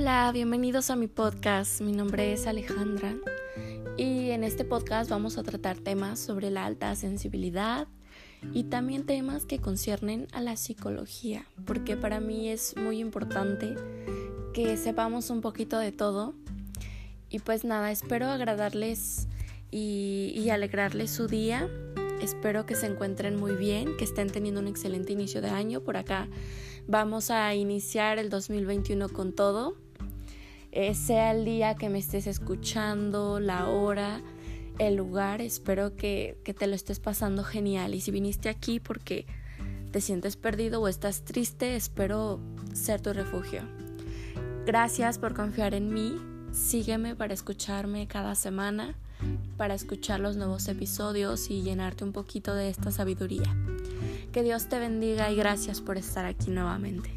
Hola, bienvenidos a mi podcast. Mi nombre es Alejandra y en este podcast vamos a tratar temas sobre la alta sensibilidad y también temas que conciernen a la psicología, porque para mí es muy importante que sepamos un poquito de todo. Y pues nada, espero agradarles y, y alegrarles su día. Espero que se encuentren muy bien, que estén teniendo un excelente inicio de año. Por acá vamos a iniciar el 2021 con todo. Eh, sea el día que me estés escuchando, la hora, el lugar, espero que, que te lo estés pasando genial. Y si viniste aquí porque te sientes perdido o estás triste, espero ser tu refugio. Gracias por confiar en mí. Sígueme para escucharme cada semana, para escuchar los nuevos episodios y llenarte un poquito de esta sabiduría. Que Dios te bendiga y gracias por estar aquí nuevamente.